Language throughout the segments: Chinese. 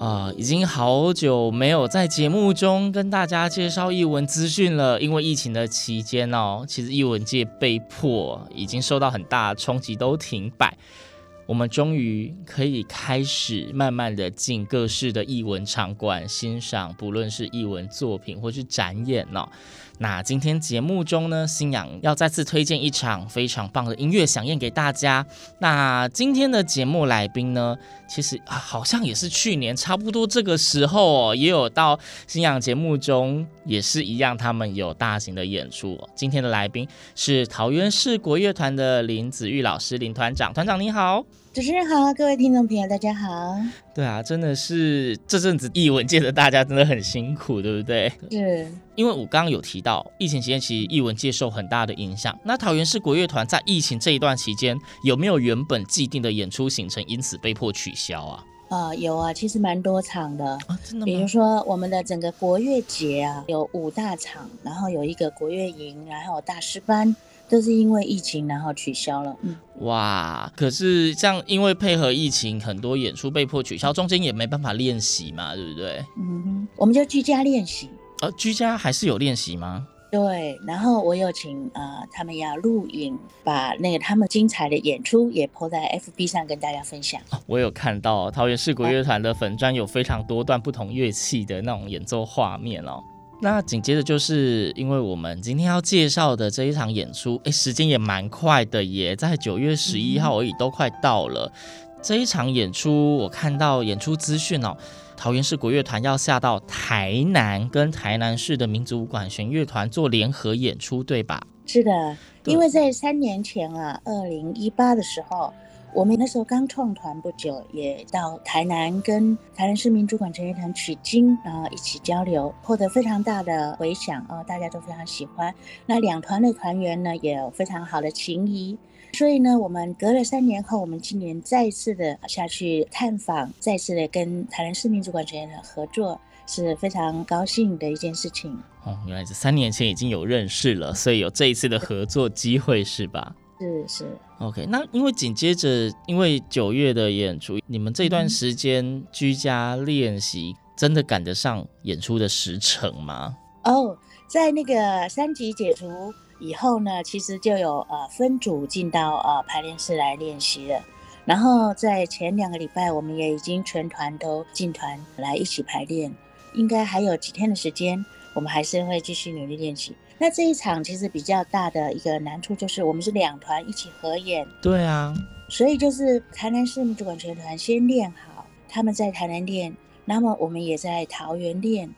啊、已经好久没有在节目中跟大家介绍译文资讯了，因为疫情的期间哦，其实译文界被迫已经受到很大的冲击，都停摆。我们终于可以开始慢慢的进各式的译文场馆欣赏，不论是译文作品或是展演哦。那今天节目中呢，新阳要再次推荐一场非常棒的音乐响宴给大家。那今天的节目来宾呢，其实啊，好像也是去年差不多这个时候哦，也有到新阳节目中，也是一样，他们有大型的演出。今天的来宾是桃园市国乐团的林子玉老师，林团长，团长你好。主持人好，各位听众朋友，大家好。对啊，真的是这阵子译文界的大家真的很辛苦，对不对？是，因为我刚刚有提到，疫情期间其实译文界受很大的影响。那桃园市国乐团在疫情这一段期间，有没有原本既定的演出行程，因此被迫取消啊？呃，有啊，其实蛮多场的。啊，真的比如？说我们的整个国乐节啊，有五大场，然后有一个国乐营，然后有大师班，都是因为疫情然后取消了。嗯，哇，可是这样因为配合疫情，很多演出被迫取消，中间也没办法练习嘛，对不对？嗯哼，我们就居家练习。呃，居家还是有练习吗？对，然后我有请呃他们要录影，把那个他们精彩的演出也 po 在 FB 上跟大家分享。我有看到桃园市国乐团的粉专有非常多段不同乐器的那种演奏画面哦。那紧接着就是因为我们今天要介绍的这一场演出，哎，时间也蛮快的耶，在九月十一号而已，都快到了。这一场演出，我看到演出资讯哦，桃园市国乐团要下到台南，跟台南市的民族管弦乐团做联合演出，对吧？是的，因为在三年前啊，二零一八的时候，我们那时候刚创团不久，也到台南跟台南市民族管弦乐团取经，然后一起交流，获得非常大的回响哦，大家都非常喜欢。那两团的团员呢，也有非常好的情谊。所以呢，我们隔了三年后，我们今年再次的下去探访，再次的跟台南市民族管弦乐团合作，是非常高兴的一件事情。哦，原来是三年前已经有认识了，所以有这一次的合作机会是吧？是是。OK，那因为紧接着因为九月的演出，你们这段时间居家练习，真的赶得上演出的时程吗？哦，在那个三级解除以后呢，其实就有呃分组进到呃排练室来练习了。然后在前两个礼拜，我们也已经全团都进团来一起排练。应该还有几天的时间，我们还是会继续努力练习。那这一场其实比较大的一个难处就是，我们是两团一起合演。对啊，所以就是台南市民主管弦乐团先练好，他们在台南练，那么我们也在桃园练。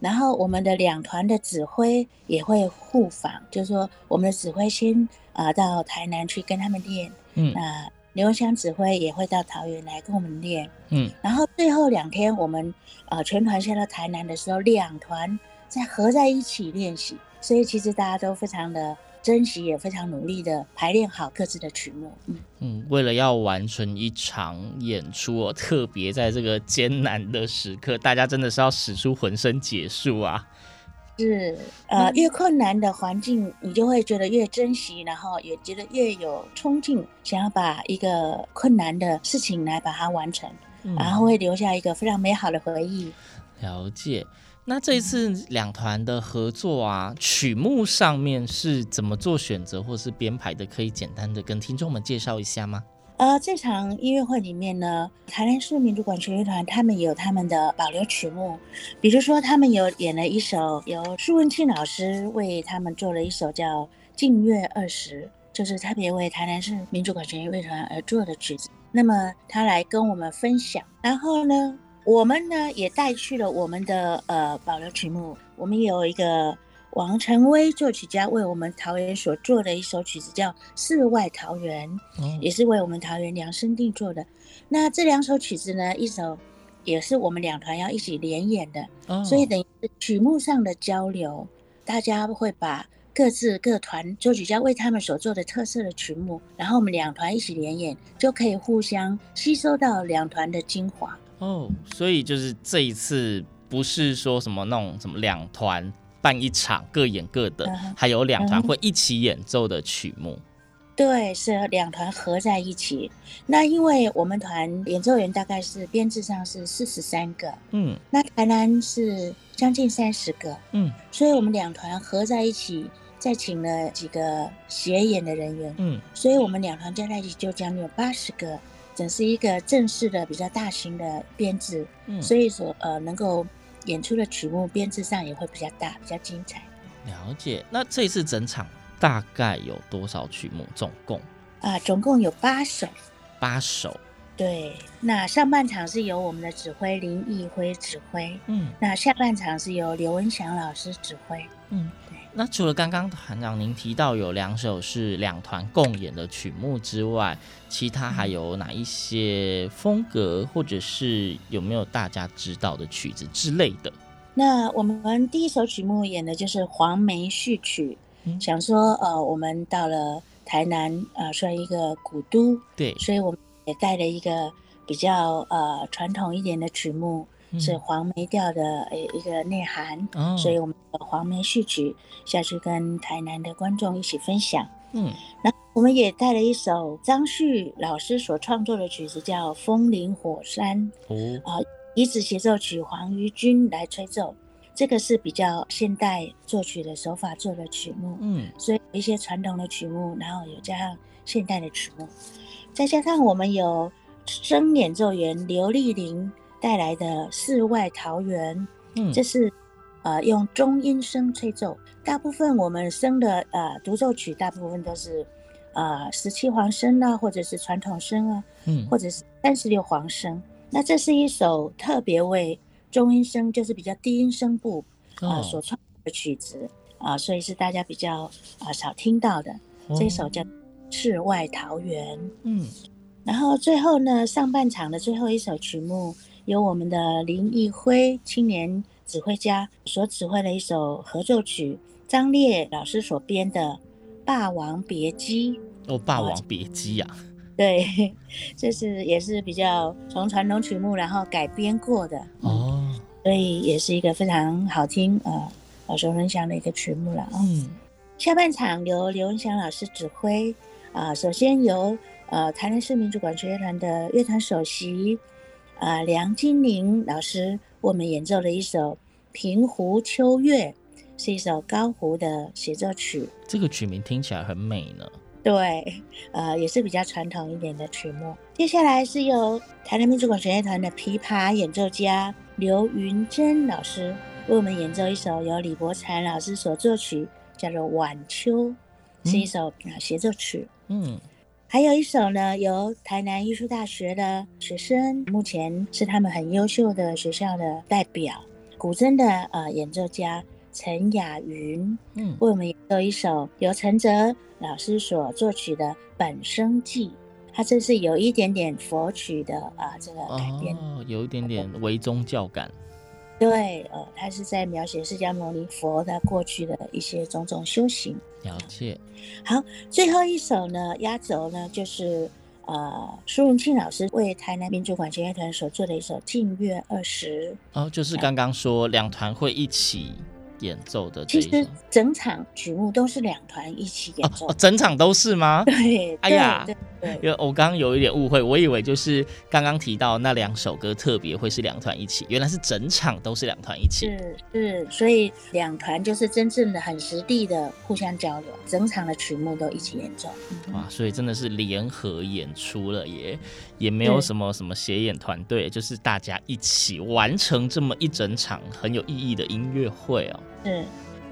然后我们的两团的指挥也会互访，就是说我们的指挥先啊、呃、到台南去跟他们练，嗯，那刘文香指挥也会到桃园来跟我们练，嗯，然后最后两天我们呃全团下到台南的时候，两团再合在一起练习，所以其实大家都非常的珍惜，也非常努力的排练好各自的曲目，嗯嗯，为了要完成一场演出哦，特别在这个艰难的时刻，大家真的是要使出浑身解数啊。是，呃，越困难的环境，你就会觉得越珍惜，然后也觉得越有冲劲，想要把一个困难的事情来把它完成，嗯、然后会留下一个非常美好的回忆。了解。那这一次两团的合作啊，曲目上面是怎么做选择或是编排的？可以简单的跟听众们介绍一下吗？呃，这场音乐会里面呢，台南市民主管弦乐团他们有他们的保留曲目，比如说他们有演了一首由苏文庆老师为他们做了一首叫《静月二十》，就是特别为台南市民主管弦乐团而做的曲子。那么他来跟我们分享，然后呢，我们呢也带去了我们的呃保留曲目，我们有一个。王成威作曲家为我们桃园所做的一首曲子叫《世外桃源》，嗯，也是为我们桃园量身定做的。那这两首曲子呢，一首也是我们两团要一起联演的，哦，所以等于是曲目上的交流，大家会把各自各团作曲家为他们所做的特色的曲目，然后我们两团一起联演，就可以互相吸收到两团的精华。哦，所以就是这一次不是说什么那种什么两团。办一场各演各的，还有两团会一起演奏的曲目。对，是两团合在一起。那因为我们团演奏员大概是编制上是四十三个，嗯，那台南是将近三十个，嗯，所以我们两团合在一起，再请了几个协演的人员，嗯，所以我们两团加在一起就将近有八十个，整是一个正式的比较大型的编制，嗯，所以说呃能够。演出的曲目编制上也会比较大，比较精彩。了解。那这次整场大概有多少曲目？总共啊，总共有八首。八首。对。那上半场是由我们的指挥林毅辉指挥，嗯。那下半场是由刘文祥老师指挥，嗯。那除了刚刚团长您提到有两首是两团共演的曲目之外，其他还有哪一些风格，或者是有没有大家知道的曲子之类的？那我们第一首曲目演的就是黄梅序曲，嗯、想说呃，我们到了台南呃，算一个古都，对，所以我们也带了一个比较呃传统一点的曲目。是黄梅调的一个内涵，哦，所以我们的黄梅序曲下去跟台南的观众一起分享。嗯，那我们也带了一首张旭老师所创作的曲子，叫《风林火山》。哦，啊，移植协奏曲黄于君来吹奏，这个是比较现代作曲的手法做的曲目。嗯，所以有一些传统的曲目，然后有加上现代的曲目，再加上我们有声演奏员刘丽玲。带来的世外桃源，嗯，这是呃用中音声吹奏，大部分我们声的呃独奏曲，大部分都是呃十七簧声啊，或者是传统声啊，嗯，或者是三十六簧声。那这是一首特别为中音声，就是比较低音声部啊、呃、所创的曲子啊、呃，所以是大家比较啊、呃、少听到的。这一首叫《世外桃源》，嗯，然后最后呢，上半场的最后一首曲目。由我们的林义辉青年指挥家所指挥的一首合奏曲，张烈老师所编的《霸王别姬》。哦，《霸王别姬》呀，对，这是也是比较从传统曲目然后改编过的哦，所以也是一个非常好听啊耳熟能详的一个曲目了。嗯，下半场由刘文祥老师指挥啊，首先由呃台南市民主管弦乐团的乐团首席。啊，梁金玲老师为我们演奏了一首《平湖秋月》，是一首高胡的协奏曲。这个曲名听起来很美呢。对，呃，也是比较传统一点的曲目。接下来是由台南民族管弦乐团的琵琶演奏家刘云珍老师为我们演奏一首由李伯禅老师所作曲，叫做《晚秋》，是一首啊协奏曲。嗯。还有一首呢，由台南艺术大学的学生，目前是他们很优秀的学校的代表，古筝的呃演奏家陈雅云，嗯，为我们演奏一首由陈哲老师所作曲的《本生记》，它这是有一点点佛曲的啊、呃，这个改编，哦，有一点点微宗教感。对，呃，他是在描写释迦牟尼佛他过去的一些种种修行。了解。好，最后一首呢，压轴呢，就是呃，苏文庆老师为台南民主管弦乐团所做的一首《静月二十》。哦，就是刚刚说两团会一起演奏的这一首。其实整场曲目都是两团一起演奏。哦，整场都是吗？对。哎呀，因为我刚刚有一点误会，我以为就是刚刚提到那两首歌特别会是两团一起，原来是整场都是两团一起。是是，所以两团就是真正的很实地的互相交流，整场的曲目都一起演奏。哇，所以真的是联合演出了耶，也没有什么什么协演团队，就是大家一起完成这么一整场很有意义的音乐会哦。是。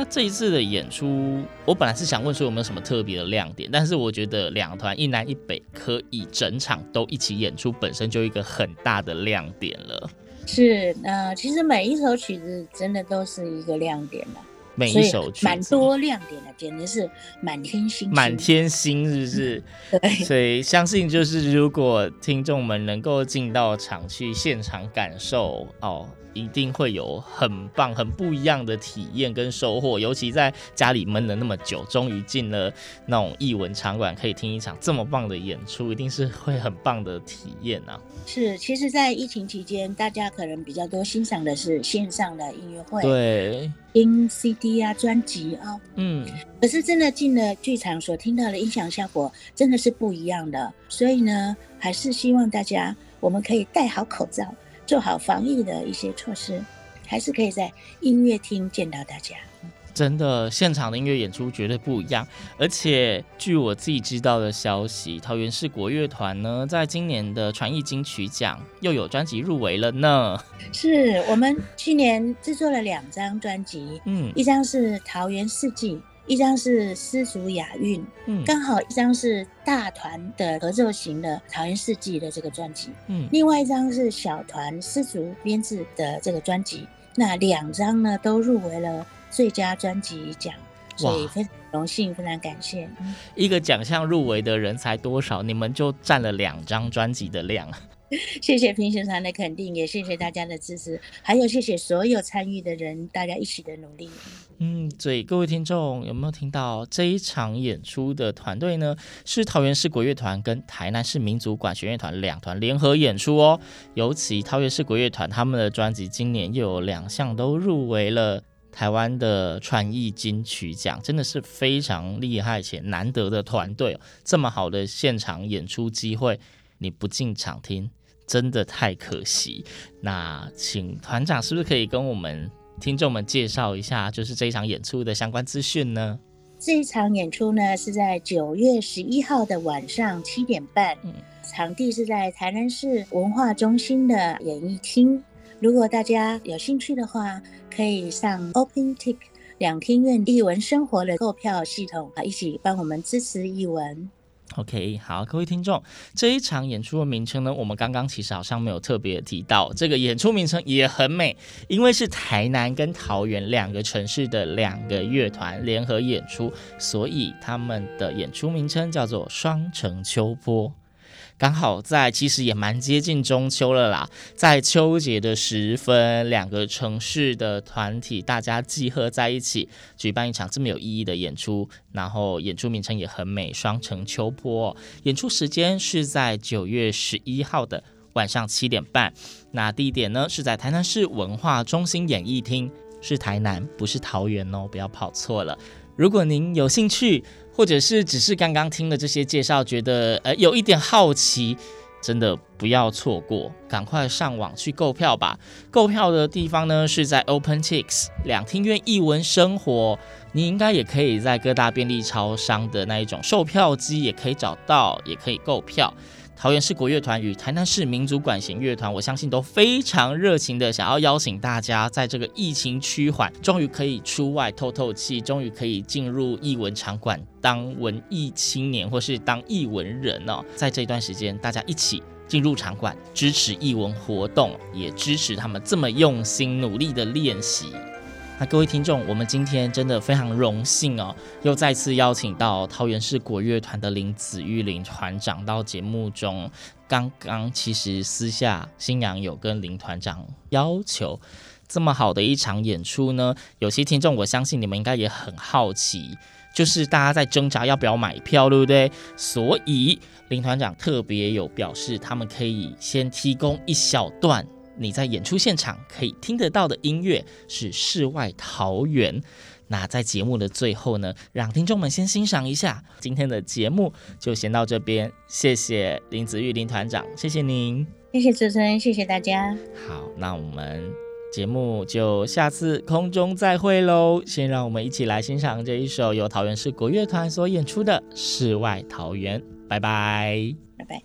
那这一次的演出，我本来是想问说有没有什么特别的亮点，但是我觉得两团一南一北可以整场都一起演出，本身就一个很大的亮点了。是，那，其实每一首曲子真的都是一个亮点嘛，每一首曲子蛮多亮点的，简直是满天星星，满天星是不是？对，所以相信就是如果听众们能够进到场去现场感受哦。一定会有很棒、很不一样的体验跟收获，尤其在家里闷了那么久，终于进了那种艺文场馆，可以听一场这么棒的演出，一定是会很棒的体验啊！是，其实，在疫情期间，大家可能比较多欣赏的是线上的音乐会，对，听 CD 啊、专辑啊，嗯，可是真的进了剧场所听到的音响效果，真的是不一样的。所以呢，还是希望大家我们可以戴好口罩。做好防疫的一些措施，还是可以在音乐厅见到大家。真的，现场的音乐演出绝对不一样。而且，据我自己知道的消息，桃园市国乐团呢，在今年的传艺金曲奖又有专辑入围了呢。是我们去年制作了两张专辑，嗯，一张是《桃园四季》。一张是丝竹雅韵，嗯，刚好一张是大团的合奏型的《桃园四季》的这个专辑，嗯，另外一张是小团丝竹编制的这个专辑，那两张呢都入围了最佳专辑奖，所以非常荣幸，非常感谢。一个奖项入围的人才多少？你们就占了两张专辑的量。谢谢评审团的肯定，也谢谢大家的支持，还有谢谢所有参与的人，大家一起的努力。嗯，所以各位听众有没有听到这一场演出的团队呢？是桃园市国乐团跟台南市民族管弦乐团两团联合演出哦。尤其桃园市国乐团他们的专辑今年又有两项都入围了台湾的传艺金曲奖，真的是非常厉害且难得的团队哦。这么好的现场演出机会，你不进场听，真的太可惜。那请团长是不是可以跟我们听众们介绍一下，就是这一场演出的相关资讯呢？这一场演出呢是在九月十一号的晚上七点半，嗯，场地是在台南市文化中心的演艺厅。如果大家有兴趣的话，可以上 OpenTix 两厅院艺文生活的购票系统啊，一起帮我们支持艺文。OK，好，各位听众，这一场演出的名称呢，我们刚刚其实好像没有特别提到。这个演出名称也很美，因为是台南跟桃园两个城市的两个乐团联合演出，所以他们的演出名称叫做双城秋波。刚好在其实也蛮接近中秋了啦，在秋节的时分，两个城市的团体大家集合在一起，举办一场这么有意义的演出，然后演出名称也很美，双城秋波。演出时间是在九月十一号的晚上七点半，那地点呢是在台南市文化中心演艺厅，是台南不是桃园哦，不要跑错了。如果您有兴趣。或者是只是刚刚听了这些介绍，觉得呃有一点好奇，真的不要错过，赶快上网去购票吧。购票的地方呢是在 OpenTix 两厅院艺文生活，你应该也可以在各大便利超商的那一种售票机也可以找到，也可以购票。桃园市国乐团与台南市民族管弦乐团，我相信都非常热情的想要邀请大家，在这个疫情趋缓，终于可以出外透透气，终于可以进入艺文场馆当文艺青年或是当艺文人哦。在这段时间，大家一起进入场馆，支持艺文活动，也支持他们这么用心努力的练习。那各位听众，我们今天真的非常荣幸哦，又再次邀请到桃园市国乐团的林子玉林团长到节目中。刚刚其实私下星洋有跟林团长要求，这么好的一场演出呢，有些听众我相信你们应该也很好奇，就是大家在挣扎要不要买票，对不对？所以林团长特别有表示，他们可以先提供一小段。你在演出现场可以听得到的音乐是世外桃源，那在节目的最后呢，让听众们先欣赏一下今天的节目，就先到这边。谢谢林子玉林团长，谢谢您，谢谢主持人，谢谢大家。好，那我们节目就下次空中再会喽。先让我们一起来欣赏这一首由桃园市国乐团所演出的《世外桃源》，拜拜，拜拜。